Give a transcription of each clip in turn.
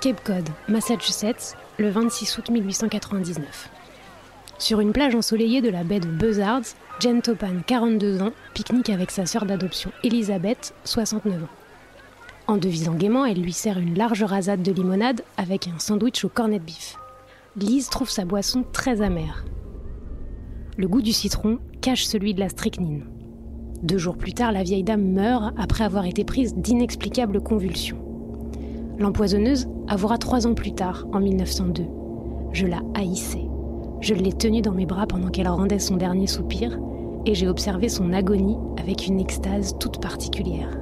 Cape Cod, Massachusetts, le 26 août 1899. Sur une plage ensoleillée de la baie de Buzzards, Jane Topan, 42 ans, pique-nique avec sa sœur d'adoption Elizabeth, 69 ans. En devisant gaiement, elle lui sert une large rasade de limonade avec un sandwich au cornet de bif. Lise trouve sa boisson très amère. Le goût du citron cache celui de la strychnine. Deux jours plus tard, la vieille dame meurt après avoir été prise d'inexplicables convulsions. L'empoisonneuse avouera trois ans plus tard, en 1902. Je la haïssais. Je l'ai tenue dans mes bras pendant qu'elle rendait son dernier soupir, et j'ai observé son agonie avec une extase toute particulière.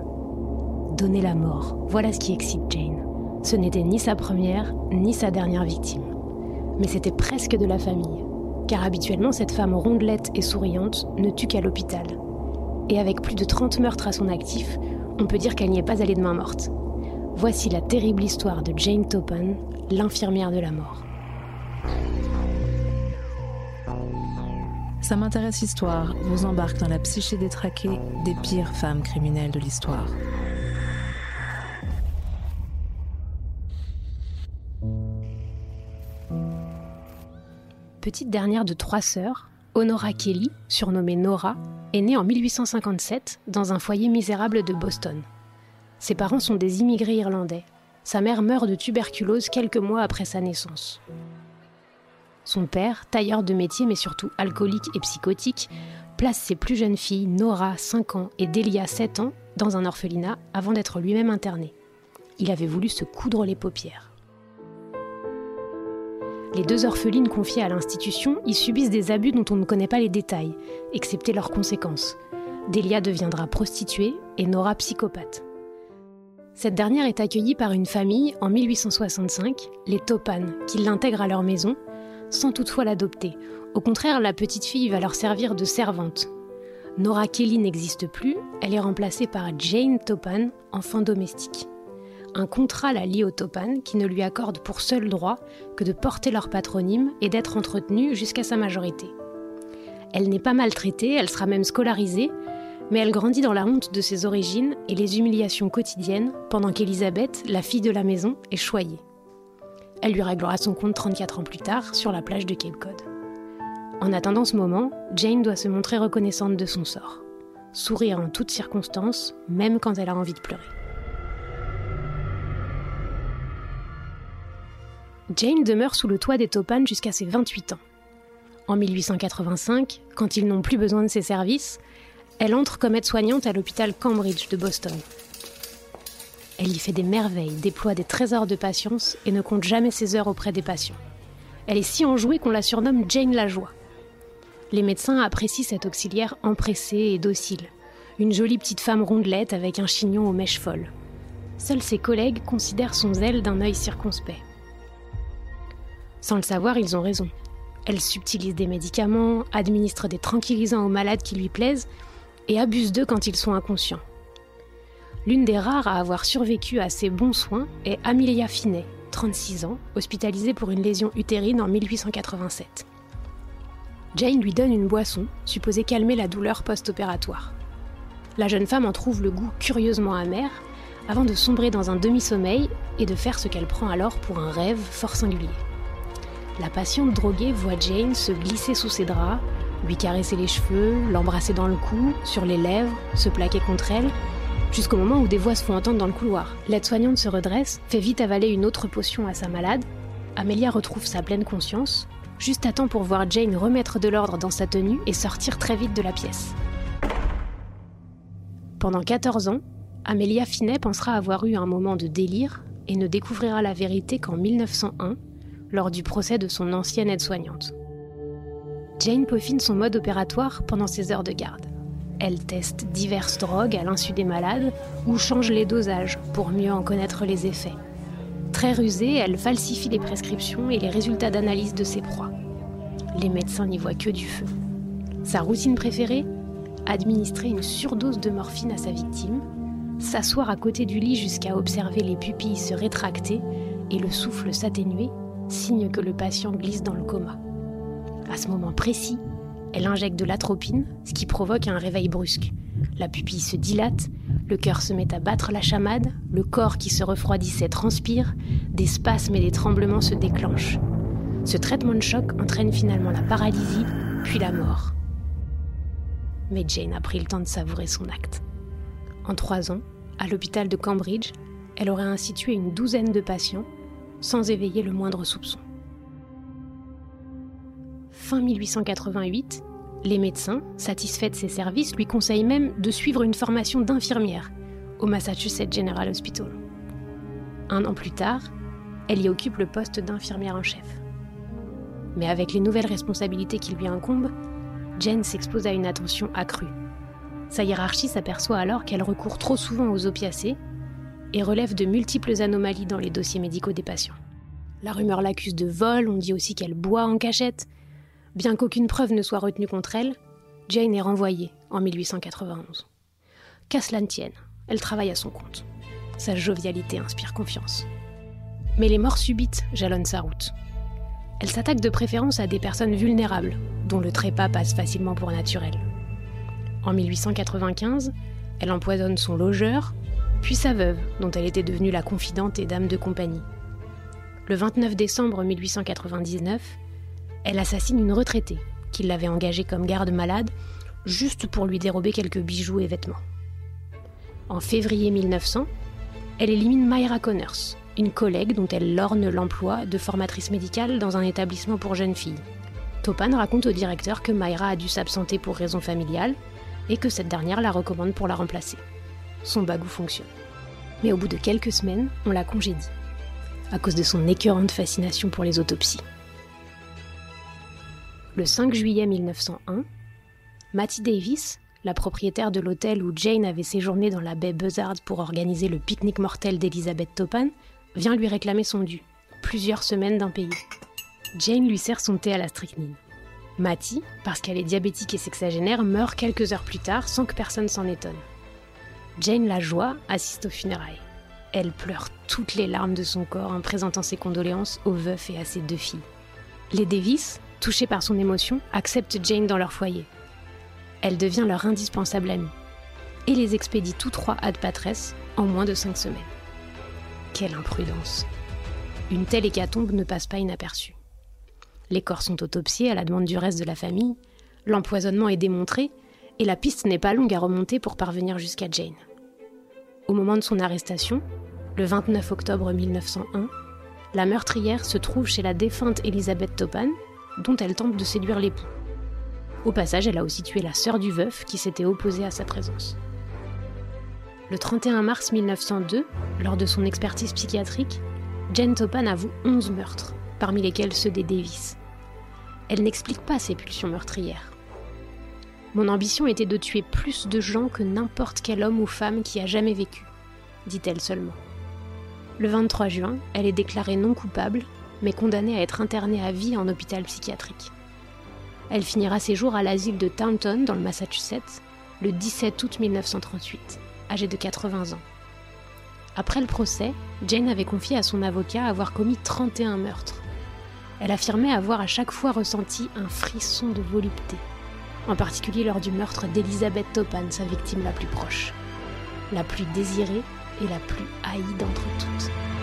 Donner la mort, voilà ce qui excite Jane. Ce n'était ni sa première, ni sa dernière victime. Mais c'était presque de la famille, car habituellement cette femme rondelette et souriante ne tue qu'à l'hôpital. Et avec plus de 30 meurtres à son actif, on peut dire qu'elle n'y est pas allée de main morte. Voici la terrible histoire de Jane Topan, l'infirmière de la mort. Ça m'intéresse histoire vous embarque dans la psyché détraquée des pires femmes criminelles de l'histoire. Petite dernière de trois sœurs, Honora Kelly, surnommée Nora, est née en 1857 dans un foyer misérable de Boston. Ses parents sont des immigrés irlandais. Sa mère meurt de tuberculose quelques mois après sa naissance. Son père, tailleur de métier mais surtout alcoolique et psychotique, place ses plus jeunes filles, Nora, 5 ans, et Delia, 7 ans, dans un orphelinat avant d'être lui-même interné. Il avait voulu se coudre les paupières. Les deux orphelines confiées à l'institution y subissent des abus dont on ne connaît pas les détails, excepté leurs conséquences. Delia deviendra prostituée et Nora psychopathe. Cette dernière est accueillie par une famille en 1865, les Topan, qui l'intègrent à leur maison, sans toutefois l'adopter. Au contraire, la petite fille va leur servir de servante. Nora Kelly n'existe plus, elle est remplacée par Jane Topan, enfant domestique. Un contrat la lie au Topan qui ne lui accorde pour seul droit que de porter leur patronyme et d'être entretenue jusqu'à sa majorité. Elle n'est pas maltraitée, elle sera même scolarisée, mais elle grandit dans la honte de ses origines et les humiliations quotidiennes pendant qu'Elisabeth, la fille de la maison, est choyée. Elle lui réglera son compte 34 ans plus tard sur la plage de Cape Cod. En attendant ce moment, Jane doit se montrer reconnaissante de son sort. Sourire en toutes circonstances, même quand elle a envie de pleurer. Jane demeure sous le toit des Topan jusqu'à ses 28 ans. En 1885, quand ils n'ont plus besoin de ses services, elle entre comme aide-soignante à l'hôpital Cambridge de Boston. Elle y fait des merveilles, déploie des trésors de patience et ne compte jamais ses heures auprès des patients. Elle est si enjouée qu'on la surnomme Jane la joie. Les médecins apprécient cette auxiliaire empressée et docile, une jolie petite femme rondelette avec un chignon aux mèches folles. Seuls ses collègues considèrent son zèle d'un œil circonspect. Sans le savoir, ils ont raison. Elle subtilise des médicaments, administre des tranquillisants aux malades qui lui plaisent et abuse d'eux quand ils sont inconscients. L'une des rares à avoir survécu à ces bons soins est Amelia Finet, 36 ans, hospitalisée pour une lésion utérine en 1887. Jane lui donne une boisson, supposée calmer la douleur post-opératoire. La jeune femme en trouve le goût curieusement amer, avant de sombrer dans un demi-sommeil et de faire ce qu'elle prend alors pour un rêve fort singulier. La patiente droguée voit Jane se glisser sous ses draps, lui caresser les cheveux, l'embrasser dans le cou, sur les lèvres, se plaquer contre elle, jusqu'au moment où des voix se font entendre dans le couloir. L'aide-soignante se redresse, fait vite avaler une autre potion à sa malade. Amelia retrouve sa pleine conscience, juste à temps pour voir Jane remettre de l'ordre dans sa tenue et sortir très vite de la pièce. Pendant 14 ans, Amelia Finet pensera avoir eu un moment de délire et ne découvrira la vérité qu'en 1901, lors du procès de son ancienne aide-soignante. Jane peaufine son mode opératoire pendant ses heures de garde. Elle teste diverses drogues à l'insu des malades ou change les dosages pour mieux en connaître les effets. Très rusée, elle falsifie les prescriptions et les résultats d'analyse de ses proies. Les médecins n'y voient que du feu. Sa routine préférée? Administrer une surdose de morphine à sa victime, s'asseoir à côté du lit jusqu'à observer les pupilles se rétracter et le souffle s'atténuer, signe que le patient glisse dans le coma. À ce moment précis, elle injecte de l'atropine, ce qui provoque un réveil brusque. La pupille se dilate, le cœur se met à battre la chamade, le corps qui se refroidissait transpire, des spasmes et des tremblements se déclenchent. Ce traitement de choc entraîne finalement la paralysie, puis la mort. Mais Jane a pris le temps de savourer son acte. En trois ans, à l'hôpital de Cambridge, elle aurait institué une douzaine de patients sans éveiller le moindre soupçon. Fin 1888, les médecins, satisfaits de ses services, lui conseillent même de suivre une formation d'infirmière au Massachusetts General Hospital. Un an plus tard, elle y occupe le poste d'infirmière en chef. Mais avec les nouvelles responsabilités qui lui incombent, Jane s'expose à une attention accrue. Sa hiérarchie s'aperçoit alors qu'elle recourt trop souvent aux opiacés et relève de multiples anomalies dans les dossiers médicaux des patients. La rumeur l'accuse de vol, on dit aussi qu'elle boit en cachette. Bien qu'aucune preuve ne soit retenue contre elle, Jane est renvoyée en 1891. Qu'à cela ne tienne, elle travaille à son compte. Sa jovialité inspire confiance. Mais les morts subites jalonnent sa route. Elle s'attaque de préférence à des personnes vulnérables, dont le trépas passe facilement pour naturel. En 1895, elle empoisonne son logeur, puis sa veuve, dont elle était devenue la confidente et dame de compagnie. Le 29 décembre 1899, elle assassine une retraitée, qui l'avait engagée comme garde-malade, juste pour lui dérober quelques bijoux et vêtements. En février 1900, elle élimine Myra Connors, une collègue dont elle lorne l'emploi de formatrice médicale dans un établissement pour jeunes filles. Topan raconte au directeur que Myra a dû s'absenter pour raison familiale et que cette dernière la recommande pour la remplacer. Son bagou fonctionne. Mais au bout de quelques semaines, on la congédie, à cause de son écœurante fascination pour les autopsies. Le 5 juillet 1901, Matty Davis, la propriétaire de l'hôtel où Jane avait séjourné dans la baie Buzzard pour organiser le pique-nique mortel d'Elizabeth Topan, vient lui réclamer son dû, plusieurs semaines d'un pays. Jane lui sert son thé à la strychnine. Matty, parce qu'elle est diabétique et sexagénaire, meurt quelques heures plus tard sans que personne s'en étonne. Jane la joie assiste aux funérailles. Elle pleure toutes les larmes de son corps en présentant ses condoléances au veuf et à ses deux filles. Les Davis, touchés par son émotion, acceptent Jane dans leur foyer. Elle devient leur indispensable amie et les expédie tous trois ad patresse en moins de cinq semaines. Quelle imprudence Une telle hécatombe ne passe pas inaperçue. Les corps sont autopsiés à la demande du reste de la famille, l'empoisonnement est démontré, et la piste n'est pas longue à remonter pour parvenir jusqu'à Jane. Au moment de son arrestation, le 29 octobre 1901, la meurtrière se trouve chez la défunte Elisabeth Topan, dont elle tente de séduire l'époux. Au passage, elle a aussi tué la sœur du veuf qui s'était opposée à sa présence. Le 31 mars 1902, lors de son expertise psychiatrique, Jane Topan avoue 11 meurtres, parmi lesquels ceux des Davis. Elle n'explique pas ses pulsions meurtrières. Mon ambition était de tuer plus de gens que n'importe quel homme ou femme qui a jamais vécu, dit-elle seulement. Le 23 juin, elle est déclarée non coupable, mais condamnée à être internée à vie en hôpital psychiatrique. Elle finira ses jours à l'asile de Taunton, dans le Massachusetts, le 17 août 1938 âgée de 80 ans. Après le procès, Jane avait confié à son avocat avoir commis 31 meurtres. Elle affirmait avoir à chaque fois ressenti un frisson de volupté, en particulier lors du meurtre d'Elizabeth Topan, sa victime la plus proche, la plus désirée et la plus haïe d'entre toutes.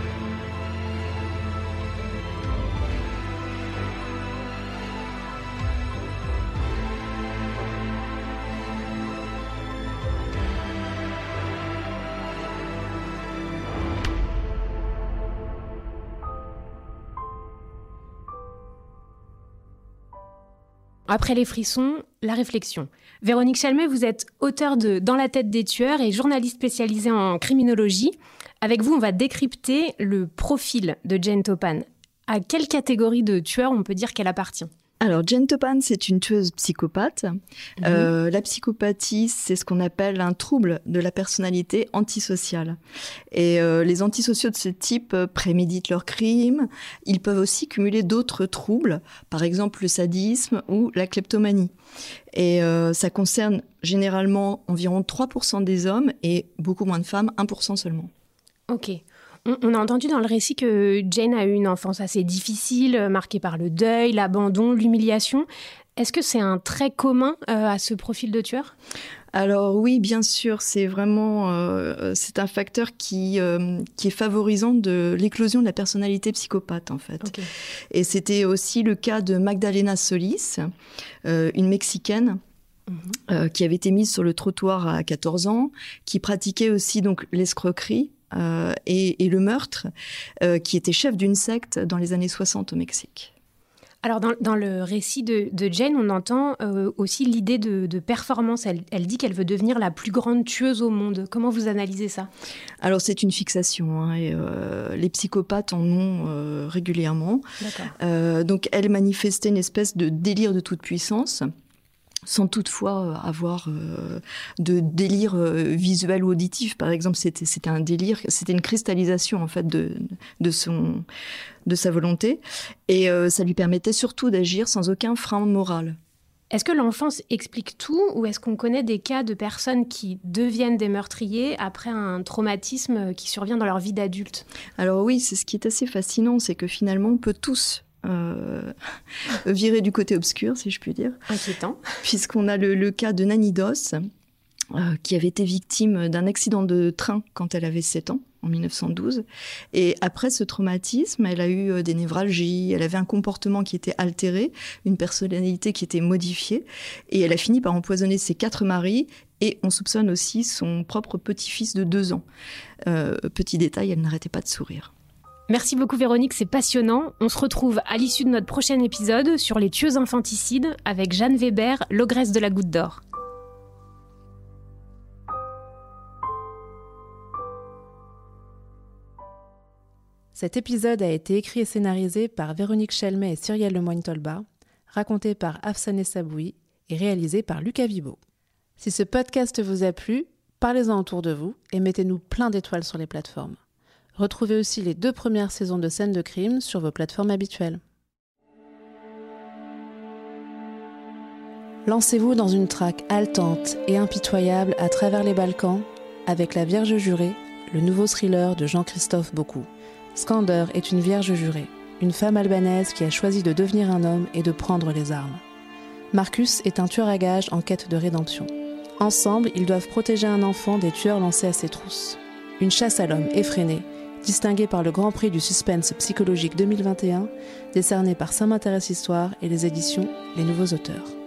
Après les frissons, la réflexion. Véronique Chalmet, vous êtes auteur de Dans la tête des tueurs et journaliste spécialisée en criminologie. Avec vous, on va décrypter le profil de Jane Topan. À quelle catégorie de tueurs on peut dire qu'elle appartient? Alors, Jane Topan, c'est une tueuse psychopathe. Mhm. Euh, la psychopathie, c'est ce qu'on appelle un trouble de la personnalité antisociale. Et euh, les antisociaux de ce type euh, préméditent leurs crimes. Ils peuvent aussi cumuler d'autres troubles, par exemple le sadisme ou la kleptomanie. Et ça concerne généralement environ 3% des hommes et beaucoup moins de femmes, 1% seulement. Ok. On, a entendu dans le récit que Jane a eu une enfance assez difficile, euh, marquée par le deuil, l'abandon, l'humiliation. Est-ce que c'est un trait commun euh, à ce profil de tueur? Alors oui, bien sûr, c'est vraiment euh, c'est un facteur qui qui est favorisant de l'éclosion de la personnalité psychopathe en fait. Et c'était aussi le cas de Magdalena Solis, une mexicaine. Mhm. qui avait été mise sur le trottoir à 14 ans, qui pratiquait aussi donc l'escroquerie, euh, et, le meurtre, euh, qui était chef d'une secte dans les années 60 au Mexique. Alors dans, le récit de, Jane, on entend euh, aussi l'idée de, performance. Elle, dit qu'elle veut devenir la plus grande tueuse au monde. Comment vous analysez ça? Alors c'est une fixation. Hein, et, les psychopathes en ont régulièrement. donc elle manifestait une espèce de délire de toute puissance sans toutefois euh, avoir euh, de délire euh, visuel ou auditif. Par exemple, c'était un délire, c'était une cristallisation en fait de de son de sa volonté, et ça lui permettait surtout d'agir sans aucun frein moral. Est-ce que l'enfance explique tout ou est-ce qu'on connaît des cas de personnes qui deviennent des meurtriers après un traumatisme qui survient dans leur vie d'adulte? Alors oui, c'est ce qui est assez fascinant, c'est que finalement on peut tous euh, virer du côté obscur, si je puis dire. Inquiétant. Puisqu'on a le, cas de Nanidos, euh, qui avait été victime d'un accident de train quand elle avait 7 ans, en 1912. Et après ce traumatisme, elle a eu euh, des névralgies, elle avait un comportement qui était altéré, une personnalité qui était modifiée, et elle a fini par empoisonner ses quatre maris, et on soupçonne aussi son propre petit-fils de 2 ans. petit détail, elle n'arrêtait pas de sourire. Merci beaucoup Véronique, c'est passionnant. On se retrouve à l'issue de notre prochain épisode sur les tueuses infanticides avec Jeanne Weber, l'ogresse de la goutte d'or. Cet épisode a été écrit et scénarisé par Véronique Chelmet et Cyrielle Lemoyne-Tolba, raconté par Afsané Saboui et réalisé par Lucas Vibo. Si ce podcast vous a plu, parlez-en autour de vous et mettez-nous plein d'étoiles sur les plateformes. Retrouvez aussi les deux premières saisons de scènes de crime sur vos plateformes habituelles. Lancez-vous dans une traque haletante et impitoyable à travers les Balkans avec La Vierge jurée, le nouveau thriller de Jean-Christophe Beaucoup. Skander est une vierge jurée, une femme albanaise qui a choisi de devenir un homme et de prendre les armes. Marcus est un tueur à gages en quête de rédemption. Ensemble, ils doivent protéger un enfant des tueurs lancés à ses trousses. Une chasse à l'homme effrénée distingué par le Grand Prix du Suspense Psychologique 2021, décerné par Saint m'intéresse Histoire et les éditions Les Nouveaux Auteurs.